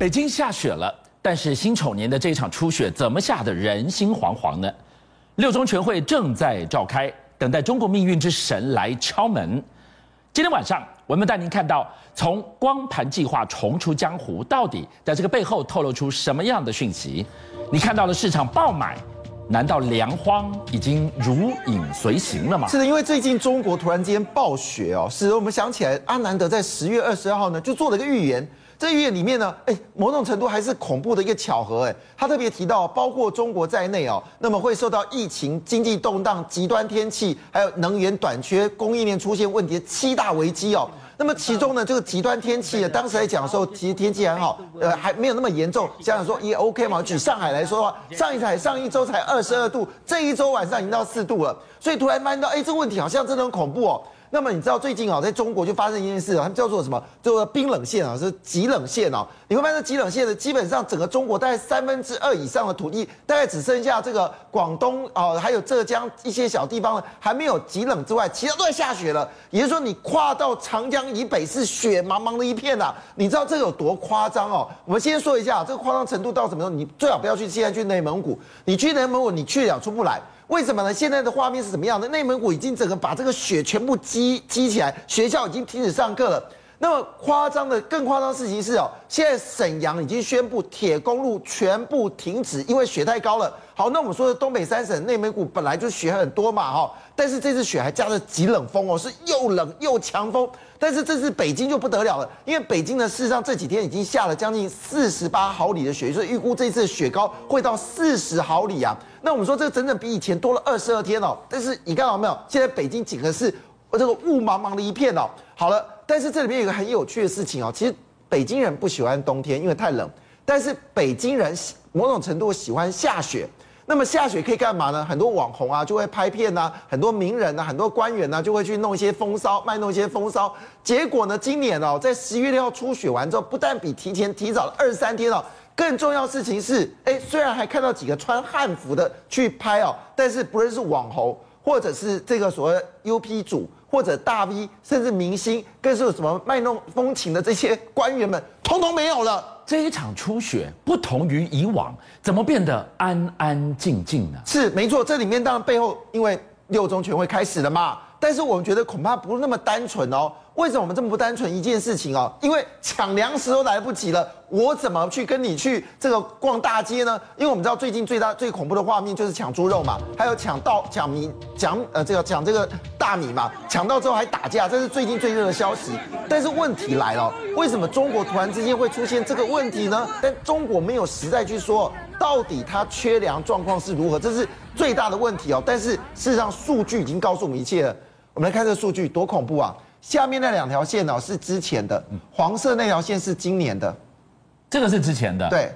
北京下雪了，但是辛丑年的这场初雪怎么下得人心惶惶呢？六中全会正在召开，等待中国命运之神来敲门。今天晚上，我们带您看到从光盘计划重出江湖，到底在这个背后透露出什么样的讯息？你看到了市场爆买，难道粮荒已经如影随形了吗？是的，因为最近中国突然间暴雪哦，使得我们想起来，阿南德在十月二十二号呢就做了一个预言。这预言里面呢，哎，某种程度还是恐怖的一个巧合，哎，他特别提到，包括中国在内哦，那么会受到疫情、经济动荡、极端天气，还有能源短缺、供应链出现问题的七大危机哦。那么其中呢，这个极端天气呢，当时来讲的时候，其实天气还好，呃，还没有那么严重。想想说也 OK 嘛。举上海来说的话，上一台上一周才二十二度，这一周晚上已经到四度了，所以突然发现到，哎，这个问题好像真的很恐怖哦。那么你知道最近啊，在中国就发生一件事啊，他们叫做什么？叫做冰冷线啊，是极冷线啊。你会发现，极冷线的基本上整个中国大概三分之二以上的土地，大概只剩下这个广东啊，还有浙江一些小地方呢，还没有极冷之外，其他都在下雪了。也就是说，你跨到长江以北是雪茫茫的一片呐。你知道这个有多夸张哦？我们先说一下这个夸张程度到什么时候？你最好不要去现在去内蒙古，你去内蒙古你去了出不来。为什么呢？现在的画面是什么样的？内蒙古已经整个把这个雪全部积积起来，学校已经停止上课了。那么夸张的、更夸张的事情是哦，现在沈阳已经宣布铁公路全部停止，因为雪太高了。好，那我们说的东北三省，内蒙古本来就雪很多嘛，哈，但是这次雪还加了极冷风哦，是又冷又强风。但是这次北京就不得了了，因为北京呢，事实上这几天已经下了将近四十八毫米的雪，所以预估这次雪高会到四十毫米啊。那我们说这整整比以前多了二十二天哦。但是你看到没有？现在北京整个是这个雾茫茫的一片哦。好了，但是这里面有一个很有趣的事情哦。其实北京人不喜欢冬天，因为太冷，但是北京人某种程度喜欢下雪。那么下雪可以干嘛呢？很多网红啊就会拍片呐，很多名人呐，很多官员呐就会去弄一些风骚，卖弄一些风骚。结果呢，今年哦，在十一月六号初雪完之后，不但比提前提早了二三天哦，更重要事情是，哎，虽然还看到几个穿汉服的去拍哦，但是不论是网红，或者是这个所谓 UP 主，或者大 V，甚至明星，更是有什么卖弄风情的这些官员们，通通没有了。这一场初选不同于以往，怎么变得安安静静呢？是没错，这里面当然背后因为六中全会开始了嘛，但是我们觉得恐怕不是那么单纯哦。为什么我们这么不单纯一件事情哦？因为抢粮食都来不及了，我怎么去跟你去这个逛大街呢？因为我们知道最近最大最恐怖的画面就是抢猪肉嘛，还有抢稻抢米抢呃这个抢这个大米嘛，抢到之后还打架，这是最近最热的消息。但是问题来了，为什么中国突然之间会出现这个问题呢？但中国没有实在去说到底它缺粮状况是如何，这是最大的问题哦。但是事实上数据已经告诉我们一切了。我们来看这个数据多恐怖啊！下面那两条线哦是之前的，黄色那条线是今年的，这个是之前的，对，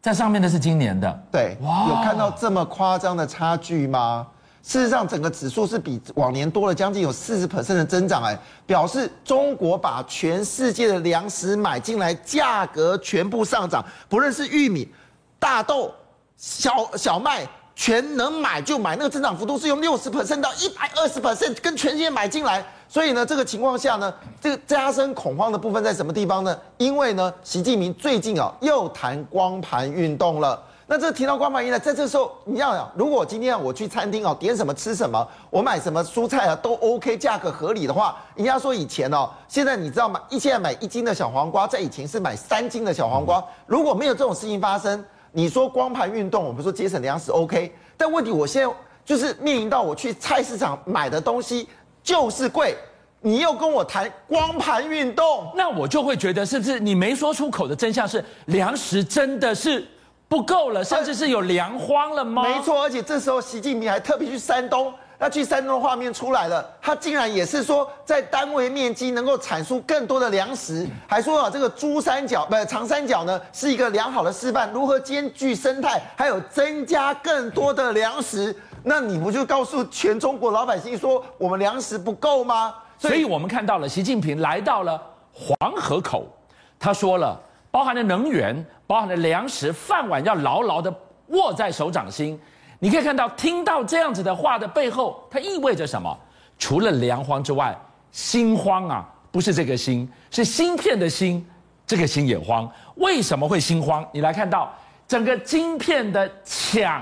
在上面的是今年的，对，哇，有看到这么夸张的差距吗？事实上，整个指数是比往年多了将近有四十 percent 的增长，哎，表示中国把全世界的粮食买进来，价格全部上涨，不论是玉米、大豆、小小麦。全能买就买，那个增长幅度是用六十 percent 到一百二十 percent，跟全世界买进来。所以呢，这个情况下呢，这个加深恐慌的部分在什么地方呢？因为呢，习近平最近啊又谈光盘运动了。那这提到光盘运动，在这时候你要想，如果今天我去餐厅哦，点什么吃什么，我买什么蔬菜啊都 OK，价格合理的话，人家说以前哦，现在你知道吗？一现在买一斤的小黄瓜，在以前是买三斤的小黄瓜。如果没有这种事情发生。你说光盘运动，我们说节省粮食 OK，但问题我现在就是面临到我去菜市场买的东西就是贵，你又跟我谈光盘运动，那我就会觉得是不是你没说出口的真相是粮食真的是不够了，甚至是有粮荒了吗？没错，而且这时候习近平还特别去山东。那去山东的画面出来了，他竟然也是说在单位面积能够产出更多的粮食，还说啊这个珠三角不是长三角呢是一个良好的示范，如何兼具生态，还有增加更多的粮食，那你不就告诉全中国老百姓说我们粮食不够吗？所以我们看到了习近平来到了黄河口，他说了，包含了能源，包含了粮食，饭碗要牢牢的握在手掌心。你可以看到，听到这样子的话的背后，它意味着什么？除了粮荒之外，心慌啊，不是这个心，是芯片的心，这个心也慌。为什么会心慌？你来看到整个晶片的抢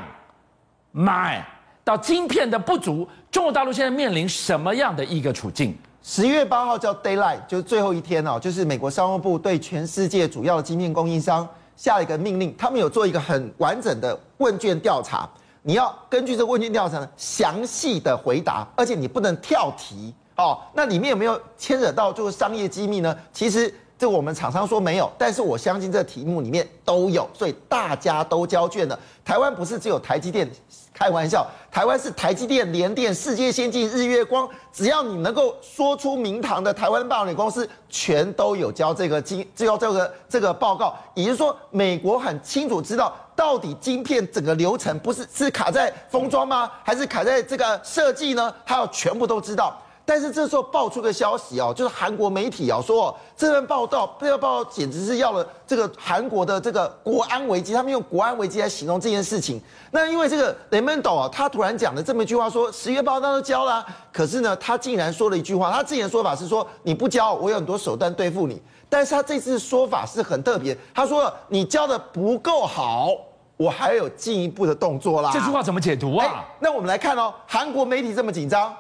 买到晶片的不足，中国大陆现在面临什么样的一个处境？十一月八号叫 Daylight，就是最后一天哦，就是美国商务部对全世界主要的晶片供应商下一个命令，他们有做一个很完整的问卷调查，你要根据这个问卷调查，详细的回答，而且你不能跳题哦。那里面有没有牵扯到就是商业机密呢？其实。这我们厂商说没有，但是我相信这题目里面都有，所以大家都交卷了。台湾不是只有台积电，开玩笑，台湾是台积电、联电、世界先进、日月光，只要你能够说出名堂的台湾半导体公司，全都有交这个晶，交这个这个报告。也就是说，美国很清楚知道到底晶片整个流程不是是卡在封装吗，还是卡在这个设计呢？还有全部都知道。但是这时候爆出个消息哦，就是韩国媒体哦说，这份报道这份报道简直是要了这个韩国的这个国安危机，他们用国安危机来形容这件事情。那因为这个雷蒙多啊，他突然讲了这么一句话，说十月报道都交了，可是呢，他竟然说了一句话，他之前的说法是说你不交，我有很多手段对付你。但是他这次说法是很特别，他说你交的不够好，我还有进一步的动作啦。这句话怎么解读啊？那我们来看哦，韩国媒体这么紧张。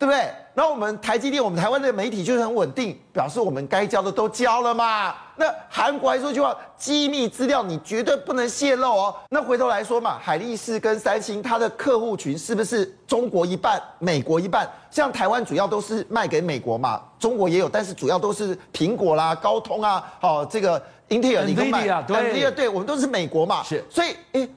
对不对？然后我们台积电，我们台湾的媒体就是很稳定，表示我们该交的都交了嘛。那韩国还说句话，机密资料你绝对不能泄露哦。那回头来说嘛，海力士跟三星，它的客户群是不是中国一半，美国一半？像台湾主要都是卖给美国嘛，中国也有，但是主要都是苹果啦、高通啊，哦，这个英特尔你跟卖，对，对，我们都是美国嘛。是，所以诶，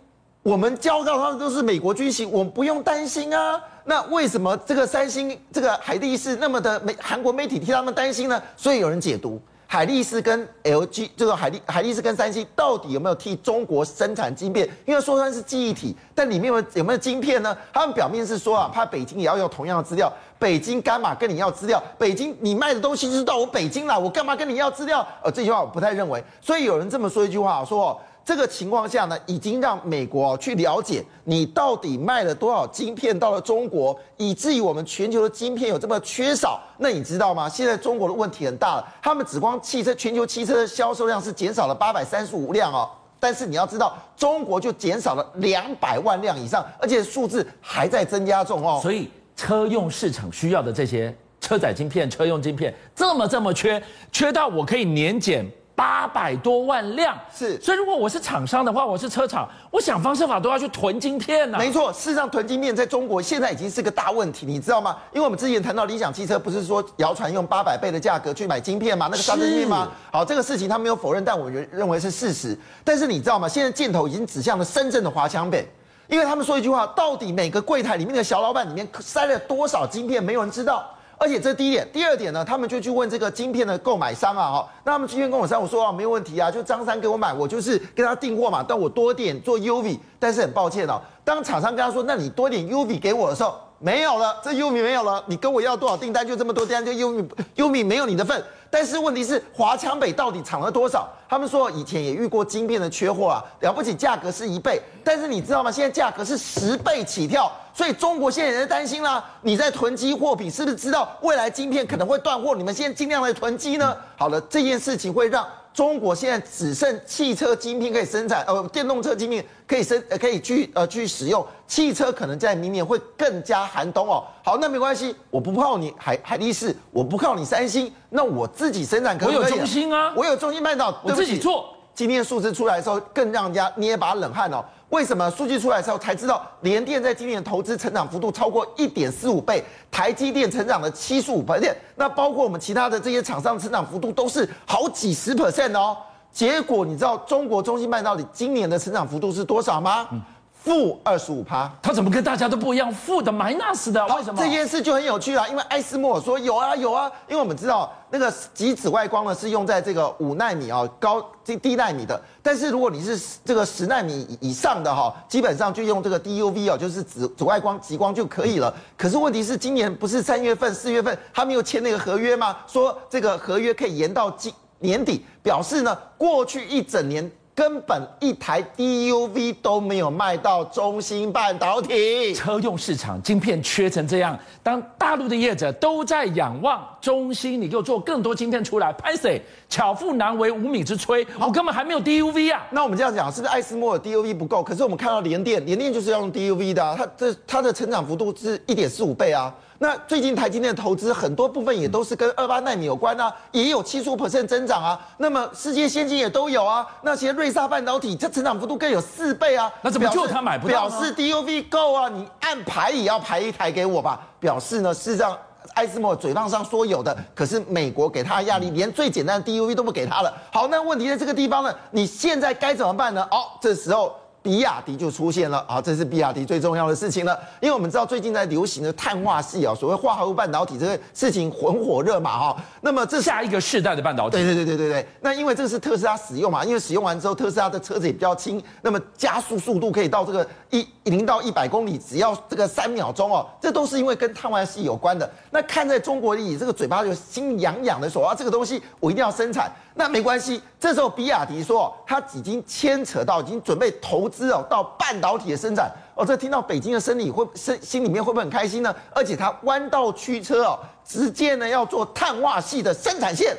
我们交到他们都是美国军行，我们不用担心啊。那为什么这个三星、这个海力士那么的美？韩国媒体替他们担心呢？所以有人解读海力士跟 LG 这个海力海力士跟三星到底有没有替中国生产晶片？因为说它是记忆体，但里面有有没有晶片呢？他们表面是说啊，怕北京也要用同样的资料。北京干嘛跟你要资料？北京你卖的东西就是到我北京来，我干嘛跟你要资料？呃，这句话我不太认为。所以有人这么说一句话，说。这个情况下呢，已经让美国去了解你到底卖了多少晶片到了中国，以至于我们全球的晶片有这么缺少。那你知道吗？现在中国的问题很大了，他们只光汽车全球汽车的销售量是减少了八百三十五辆哦，但是你要知道，中国就减少了两百万辆以上，而且数字还在增加中哦。所以车用市场需要的这些车载晶片、车用晶片这么这么缺，缺到我可以年减。八百多万辆是，所以如果我是厂商的话，我是车厂，我想方设法都要去囤晶片呢、啊。没错，事实上囤晶片在中国现在已经是个大问题，你知道吗？因为我们之前谈到理想汽车，不是说谣传用八百倍的价格去买晶片吗？那个杀人晶片吗？好，这个事情他没有否认，但我认认为是事实。但是你知道吗？现在箭头已经指向了深圳的华强北，因为他们说一句话：到底每个柜台里面的小老板里面塞了多少晶片，没有人知道。而且这第一点，第二点呢，他们就去问这个晶片的购买商啊，哈，那他们晶片购买商，我说啊，没有问题啊，就张三给我买，我就是跟他订货嘛，但我多点做 UV，但是很抱歉哦，当厂商跟他说，那你多点 UV 给我的时候，没有了，这 UV 没有了，你跟我要多少订单就这么多订单，就 UV UV 没有你的份。但是问题是华强北到底藏了多少？他们说以前也遇过晶片的缺货啊，了不起价格是一倍，但是你知道吗？现在价格是十倍起跳，所以中国现在也在担心啦。你在囤积货品，是不是知道未来晶片可能会断货？你们现在尽量来囤积呢？好了，这件事情会让。中国现在只剩汽车晶片可以生产，呃，电动车晶片可以生，呃，可以去，呃，去使用。汽车可能在明年会更加寒冬哦。好，那没关系，我不靠你海海力士，我不靠你三星，那我自己生产可不可以？我有中心啊，我有中心半导体，我自己做。今天数字出来的时候，更让人家捏把冷汗哦。为什么数据出来之后才知道，联电在今年的投资成长幅度超过一点四五倍，台积电成长了七十五倍，那包括我们其他的这些厂商成长幅度都是好几十 percent 哦。结果你知道中国中芯半导体今年的成长幅度是多少吗？嗯负二十五趴，他怎么跟大家都不一样？负的 minus 的，为什么？这件事就很有趣啊，因为艾斯莫尔说有啊有啊，因为我们知道那个极紫外光呢是用在这个五纳米啊高这低纳米的，但是如果你是这个十纳米以上的哈，基本上就用这个 DUV 哦，就是紫紫外光极光就可以了。可是问题是今年不是三月份四月份他们又签那个合约吗？说这个合约可以延到今年底，表示呢过去一整年。根本一台 DUV 都没有卖到中芯半导体，车用市场晶片缺成这样，当大陆的业者都在仰望中芯，你给我做更多晶片出来，拍谁？巧妇难为无米之炊，我根本还没有 DUV 啊。那我们这样讲，是不是艾斯摩尔 DUV 不够？可是我们看到联电，联电就是要用 DUV 的，啊，它这它的成长幅度是一点四五倍啊。那最近台积电的投资很多部分也都是跟二八纳米有关啊，也有七十五 percent 增长啊。那么世界先进也都有啊。那些瑞萨半导体这成长幅度更有四倍啊。那怎么就他买不到？表示 DUV 够啊，你按排也要排一台给我吧。表示呢，事实上艾斯莫嘴巴上说有的，可是美国给他的压力，连最简单的 DUV 都不给他了。好，那问题在这个地方呢，你现在该怎么办呢？哦，这时候。比亚迪就出现了啊，这是比亚迪最重要的事情了，因为我们知道最近在流行的碳化系啊，所谓化合物半导体这个事情很火热嘛哈，那么这下一个世代的半导体，对对对对对对，那因为这个是特斯拉使用嘛，因为使用完之后特斯拉的车子也比较轻，那么加速速度可以到这个一零到一百公里只要这个三秒钟哦，这都是因为跟碳化矽有关的。那看在中国里这个嘴巴就心痒痒的说啊，这个东西我一定要生产。那没关系，这时候比亚迪说，他已经牵扯到，已经准备投资哦，到半导体的生产哦。这听到北京的生理会心心里面会不会很开心呢？而且他弯道驱车哦，直接呢要做碳化系的生产线，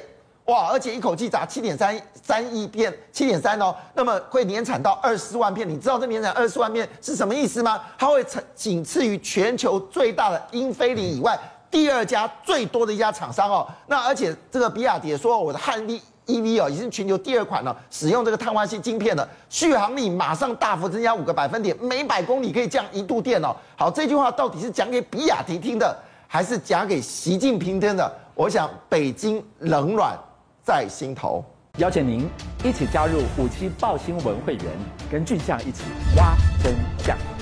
哇！而且一口气砸七点三三亿片，七点三哦，那么会年产到二十万片。你知道这年产二十万片是什么意思吗？它会仅仅次于全球最大的英飞凌以外第二家最多的一家厂商哦。那而且这个比亚迪也说，我的汉力。EV 哦，已经全球第二款了，使用这个碳化矽晶片了，续航力马上大幅增加五个百分点，每百公里可以降一度电哦。好，这句话到底是讲给比亚迪听的，还是讲给习近平听的？我想北京冷暖在心头。邀请您一起加入五七报新闻会员，跟俊相一起挖真相。